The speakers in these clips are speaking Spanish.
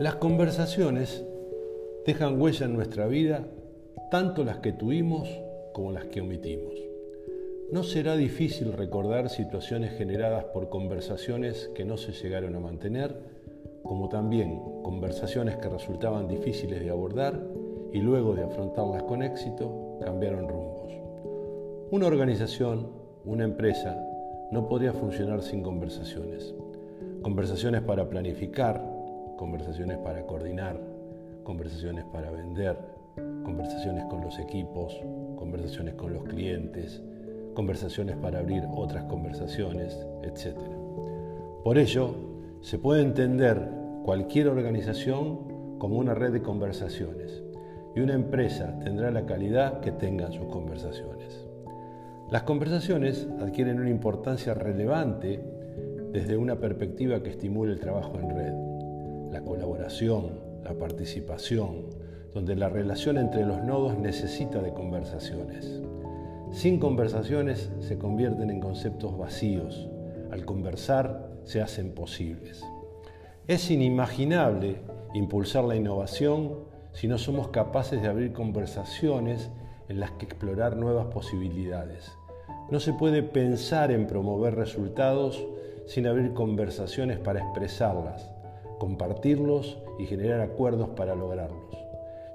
Las conversaciones dejan huella en nuestra vida, tanto las que tuvimos como las que omitimos. No será difícil recordar situaciones generadas por conversaciones que no se llegaron a mantener, como también conversaciones que resultaban difíciles de abordar y luego de afrontarlas con éxito cambiaron rumbos. Una organización, una empresa, no podría funcionar sin conversaciones. Conversaciones para planificar, conversaciones para coordinar, conversaciones para vender, conversaciones con los equipos, conversaciones con los clientes, conversaciones para abrir otras conversaciones, etc. Por ello, se puede entender cualquier organización como una red de conversaciones y una empresa tendrá la calidad que tengan sus conversaciones. Las conversaciones adquieren una importancia relevante desde una perspectiva que estimula el trabajo en red la colaboración, la participación, donde la relación entre los nodos necesita de conversaciones. Sin conversaciones se convierten en conceptos vacíos, al conversar se hacen posibles. Es inimaginable impulsar la innovación si no somos capaces de abrir conversaciones en las que explorar nuevas posibilidades. No se puede pensar en promover resultados sin abrir conversaciones para expresarlas, compartirlos y generar acuerdos para lograrlos.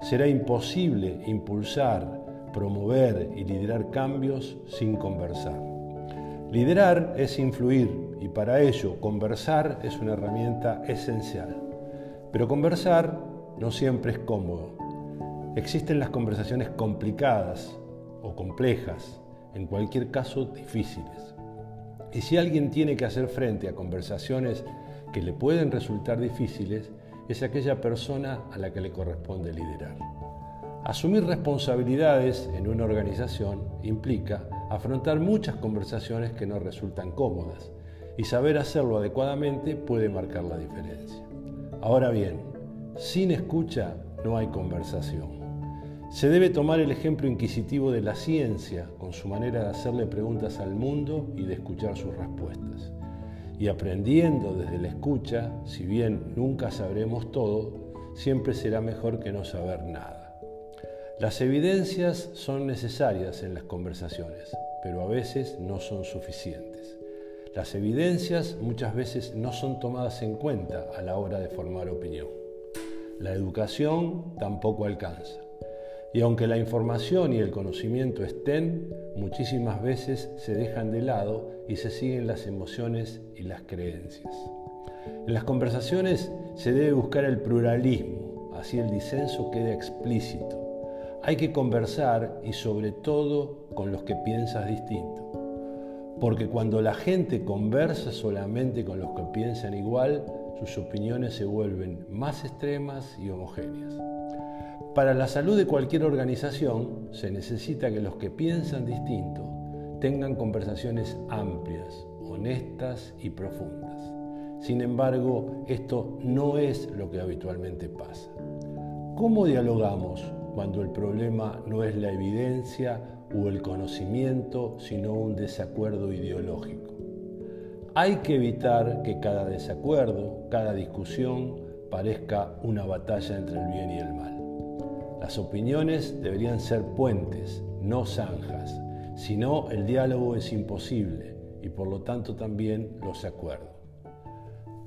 Será imposible impulsar, promover y liderar cambios sin conversar. Liderar es influir y para ello conversar es una herramienta esencial. Pero conversar no siempre es cómodo. Existen las conversaciones complicadas o complejas, en cualquier caso difíciles. Y si alguien tiene que hacer frente a conversaciones que le pueden resultar difíciles es aquella persona a la que le corresponde liderar. Asumir responsabilidades en una organización implica afrontar muchas conversaciones que no resultan cómodas y saber hacerlo adecuadamente puede marcar la diferencia. Ahora bien, sin escucha no hay conversación. Se debe tomar el ejemplo inquisitivo de la ciencia con su manera de hacerle preguntas al mundo y de escuchar sus respuestas y aprendiendo desde la escucha, si bien nunca sabremos todo, siempre será mejor que no saber nada. Las evidencias son necesarias en las conversaciones, pero a veces no son suficientes. Las evidencias muchas veces no son tomadas en cuenta a la hora de formar opinión. La educación tampoco alcanza. Y aunque la información y el conocimiento estén, muchísimas veces se dejan de lado y se siguen las emociones y las creencias. En las conversaciones se debe buscar el pluralismo, así el disenso queda explícito. Hay que conversar y sobre todo con los que piensas distinto. Porque cuando la gente conversa solamente con los que piensan igual, sus opiniones se vuelven más extremas y homogéneas. Para la salud de cualquier organización se necesita que los que piensan distinto tengan conversaciones amplias, honestas y profundas. Sin embargo, esto no es lo que habitualmente pasa. ¿Cómo dialogamos cuando el problema no es la evidencia o el conocimiento, sino un desacuerdo ideológico? Hay que evitar que cada desacuerdo, cada discusión, parezca una batalla entre el bien y el mal. Las opiniones deberían ser puentes, no zanjas, si no el diálogo es imposible y por lo tanto también los acuerdos.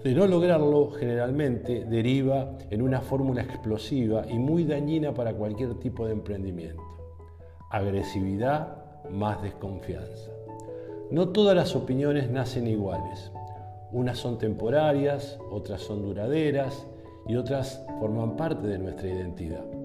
De no lograrlo, generalmente deriva en una fórmula explosiva y muy dañina para cualquier tipo de emprendimiento. Agresividad más desconfianza. No todas las opiniones nacen iguales. Unas son temporarias, otras son duraderas y otras forman parte de nuestra identidad.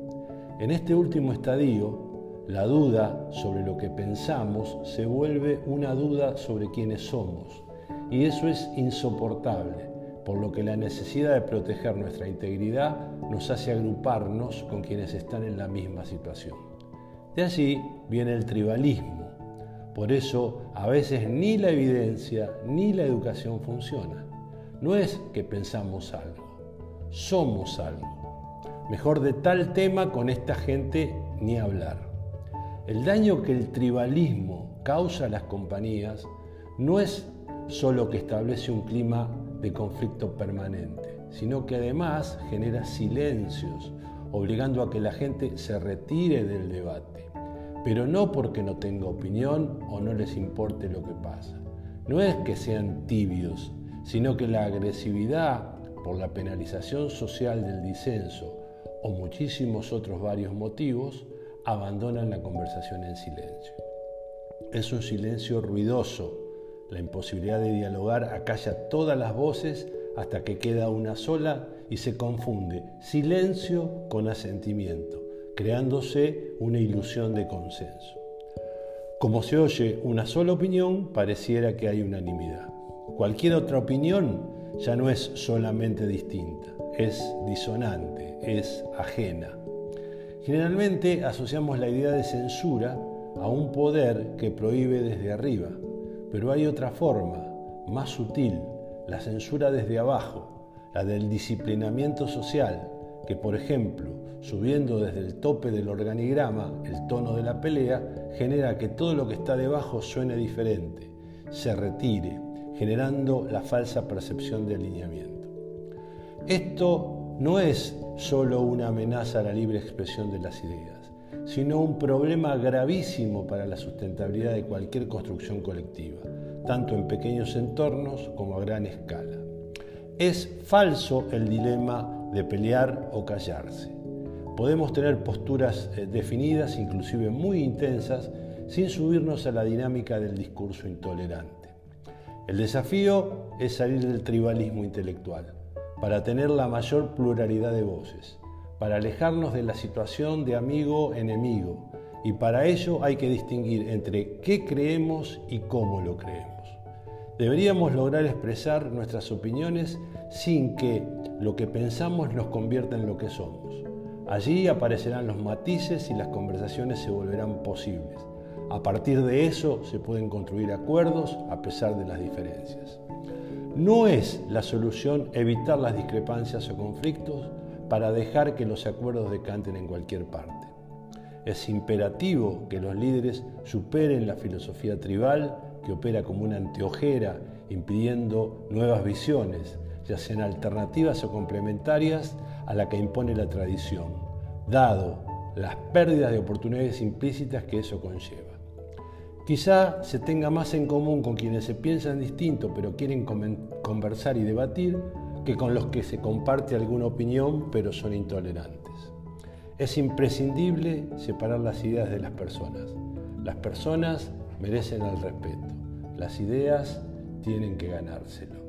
En este último estadio, la duda sobre lo que pensamos se vuelve una duda sobre quiénes somos, y eso es insoportable, por lo que la necesidad de proteger nuestra integridad nos hace agruparnos con quienes están en la misma situación. De allí viene el tribalismo. Por eso a veces ni la evidencia ni la educación funcionan. No es que pensamos algo, somos algo. Mejor de tal tema con esta gente ni hablar. El daño que el tribalismo causa a las compañías no es solo que establece un clima de conflicto permanente, sino que además genera silencios, obligando a que la gente se retire del debate, pero no porque no tenga opinión o no les importe lo que pasa. No es que sean tibios, sino que la agresividad por la penalización social del disenso o muchísimos otros varios motivos abandonan la conversación en silencio. Es un silencio ruidoso, la imposibilidad de dialogar acalla todas las voces hasta que queda una sola y se confunde silencio con asentimiento, creándose una ilusión de consenso. Como se oye una sola opinión, pareciera que hay unanimidad. Cualquier otra opinión ya no es solamente distinta, es disonante, es ajena. Generalmente asociamos la idea de censura a un poder que prohíbe desde arriba, pero hay otra forma, más sutil, la censura desde abajo, la del disciplinamiento social, que por ejemplo, subiendo desde el tope del organigrama el tono de la pelea, genera que todo lo que está debajo suene diferente, se retire, generando la falsa percepción de alineamiento. Esto no es solo una amenaza a la libre expresión de las ideas, sino un problema gravísimo para la sustentabilidad de cualquier construcción colectiva tanto en pequeños entornos como a gran escala. Es falso el dilema de pelear o callarse. Podemos tener posturas eh, definidas, inclusive muy intensas, sin subirnos a la dinámica del discurso intolerante. El desafío es salir del tribalismo intelectual, para tener la mayor pluralidad de voces, para alejarnos de la situación de amigo-enemigo, y para ello hay que distinguir entre qué creemos y cómo lo creemos. Deberíamos lograr expresar nuestras opiniones sin que lo que pensamos nos convierta en lo que somos. Allí aparecerán los matices y las conversaciones se volverán posibles. A partir de eso se pueden construir acuerdos a pesar de las diferencias. No es la solución evitar las discrepancias o conflictos para dejar que los acuerdos decanten en cualquier parte. Es imperativo que los líderes superen la filosofía tribal que opera como una anteojera, impidiendo nuevas visiones, ya sean alternativas o complementarias a la que impone la tradición, dado las pérdidas de oportunidades implícitas que eso conlleva. Quizá se tenga más en común con quienes se piensan distinto pero quieren conversar y debatir que con los que se comparte alguna opinión pero son intolerantes. Es imprescindible separar las ideas de las personas. Las personas merecen el respeto. Las ideas tienen que ganárselo.